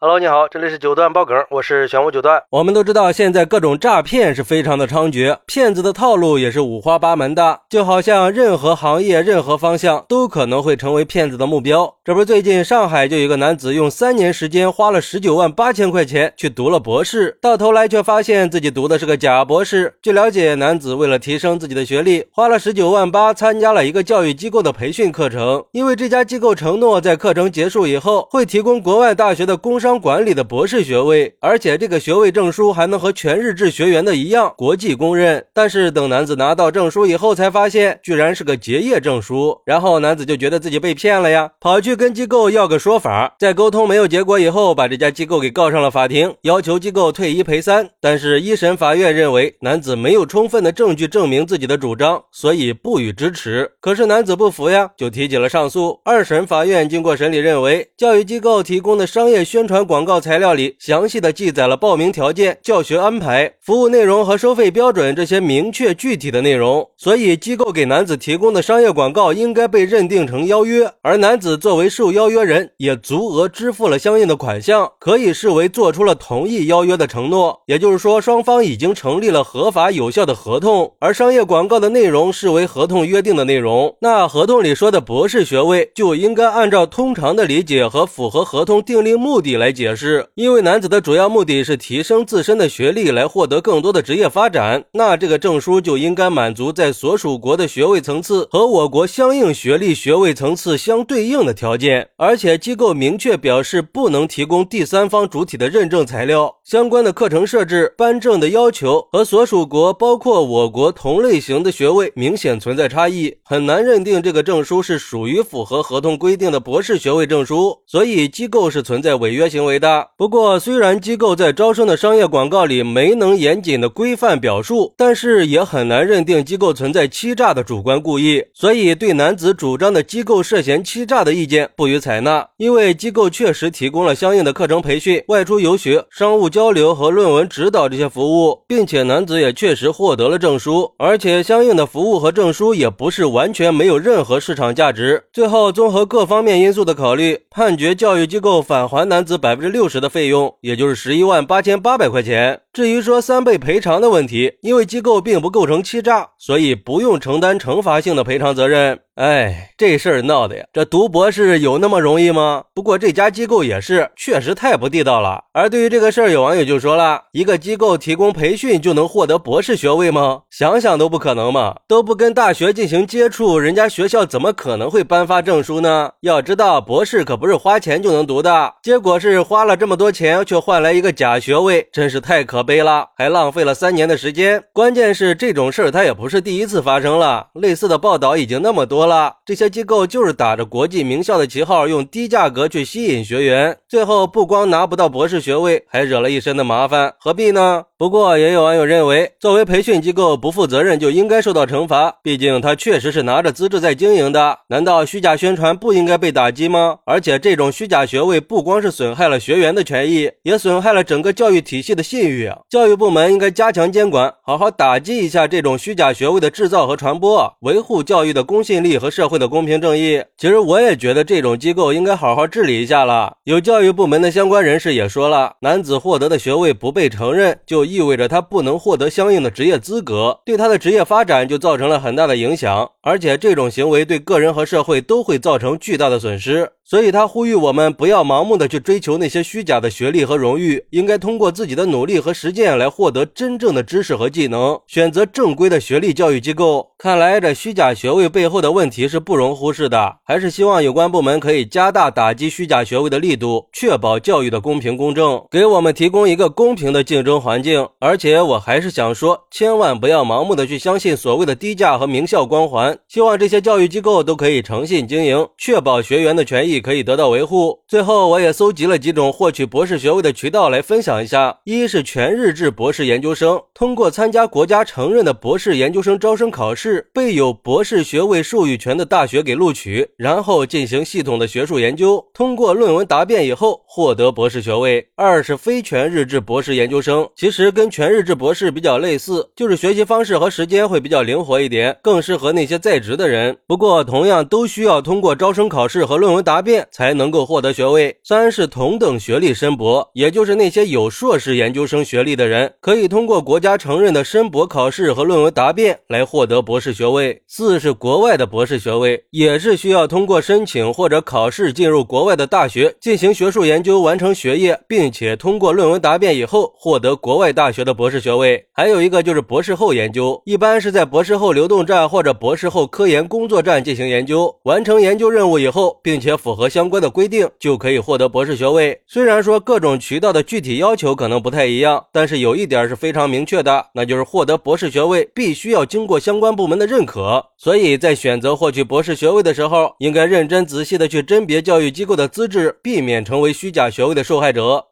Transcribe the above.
Hello，你好，这里是九段爆梗，我是玄武九段。我们都知道，现在各种诈骗是非常的猖獗，骗子的套路也是五花八门的，就好像任何行业、任何方向都可能会成为骗子的目标。这不，最近上海就有一个男子用三年时间花了十九万八千块钱去读了博士，到头来却发现自己读的是个假博士。据了解，男子为了提升自己的学历，花了十九万八参加了一个教育机构的培训课程，因为这家机构承诺在课程结束以后会提供国外大学的工商。商管理的博士学位，而且这个学位证书还能和全日制学员的一样国际公认。但是等男子拿到证书以后，才发现居然是个结业证书。然后男子就觉得自己被骗了呀，跑去跟机构要个说法。在沟通没有结果以后，把这家机构给告上了法庭，要求机构退一赔三。但是，一审法院认为男子没有充分的证据证明自己的主张，所以不予支持。可是男子不服呀，就提起了上诉。二审法院经过审理，认为教育机构提供的商业宣传。广告材料里详细的记载了报名条件、教学安排、服务内容和收费标准这些明确具体的内容，所以机构给男子提供的商业广告应该被认定成邀约，而男子作为受邀约人，也足额支付了相应的款项，可以视为做出了同意邀约的承诺。也就是说，双方已经成立了合法有效的合同，而商业广告的内容视为合同约定的内容，那合同里说的博士学位就应该按照通常的理解和符合合同订立目的来。来解释，因为男子的主要目的是提升自身的学历，来获得更多的职业发展，那这个证书就应该满足在所属国的学位层次和我国相应学历学位层次相对应的条件，而且机构明确表示不能提供第三方主体的认证材料，相关的课程设置、颁证的要求和所属国包括我国同类型的学位明显存在差异，很难认定这个证书是属于符合合同规定的博士学位证书，所以机构是存在违约性。行为的。不过，虽然机构在招生的商业广告里没能严谨的规范表述，但是也很难认定机构存在欺诈的主观故意。所以，对男子主张的机构涉嫌欺诈的意见不予采纳。因为机构确实提供了相应的课程培训、外出游学、商务交流和论文指导这些服务，并且男子也确实获得了证书，而且相应的服务和证书也不是完全没有任何市场价值。最后，综合各方面因素的考虑，判决教育机构返还男子百。百分之六十的费用，也就是十一万八千八百块钱。至于说三倍赔偿的问题，因为机构并不构成欺诈，所以不用承担惩罚性的赔偿责任。哎，这事儿闹的呀，这读博士有那么容易吗？不过这家机构也是，确实太不地道了。而对于这个事儿，有网友就说了：一个机构提供培训就能获得博士学位吗？想想都不可能嘛！都不跟大学进行接触，人家学校怎么可能会颁发证书呢？要知道，博士可不是花钱就能读的。结果是花了这么多钱，却换来一个假学位，真是太可悲了，还浪费了三年的时间。关键是这种事儿，它也不是第一次发生了，类似的报道已经那么多。了这些机构就是打着国际名校的旗号，用低价格去吸引学员，最后不光拿不到博士学位，还惹了一身的麻烦，何必呢？不过也有网友认为，作为培训机构不负责任就应该受到惩罚，毕竟他确实是拿着资质在经营的。难道虚假宣传不应该被打击吗？而且这种虚假学位不光是损害了学员的权益，也损害了整个教育体系的信誉！教育部门应该加强监管，好好打击一下这种虚假学位的制造和传播，维护教育的公信力。和社会的公平正义，其实我也觉得这种机构应该好好治理一下了。有教育部门的相关人士也说了，男子获得的学位不被承认，就意味着他不能获得相应的职业资格，对他的职业发展就造成了很大的影响。而且这种行为对个人和社会都会造成巨大的损失。所以他呼吁我们不要盲目的去追求那些虚假的学历和荣誉，应该通过自己的努力和实践来获得真正的知识和技能，选择正规的学历教育机构。看来这虚假学位背后的问题是不容忽视的，还是希望有关部门可以加大打击虚假学位的力度，确保教育的公平公正，给我们提供一个公平的竞争环境。而且我还是想说，千万不要盲目的去相信所谓的低价和名校光环，希望这些教育机构都可以诚信经营，确保学员的权益。可以得到维护。最后，我也搜集了几种获取博士学位的渠道来分享一下：一是全日制博士研究生，通过参加国家承认的博士研究生招生考试，被有博士学位授予权的大学给录取，然后进行系统的学术研究，通过论文答辩以后获得博士学位；二是非全日制博士研究生，其实跟全日制博士比较类似，就是学习方式和时间会比较灵活一点，更适合那些在职的人。不过，同样都需要通过招生考试和论文答辩才能够获得学位。三是同等学历申博，也就是那些有硕士研究生学历的人，可以通过国家承认的申博考试和论文答辩来获得博士学位。四是国外的博士学位，也是需要通过申请或者考试进入国外的大学进行学术研究，完成学业，并且通过论文答辩以后获得国外大学的博士学位。还有一个就是博士后研究，一般是在博士后流动站或者博士后科研工作站进行研究，完成研究任务以后，并且符合相关的规定，就可以获得博士学位。虽然说各种渠道的具体要求可能不太一样，但是有一点是非常明确的，那就是获得博士学位必须要经过相关部门的认可。所以在选择获取博士学位的时候，应该认真仔细的去甄别教育机构的资质，避免成为虚假学位的受害者。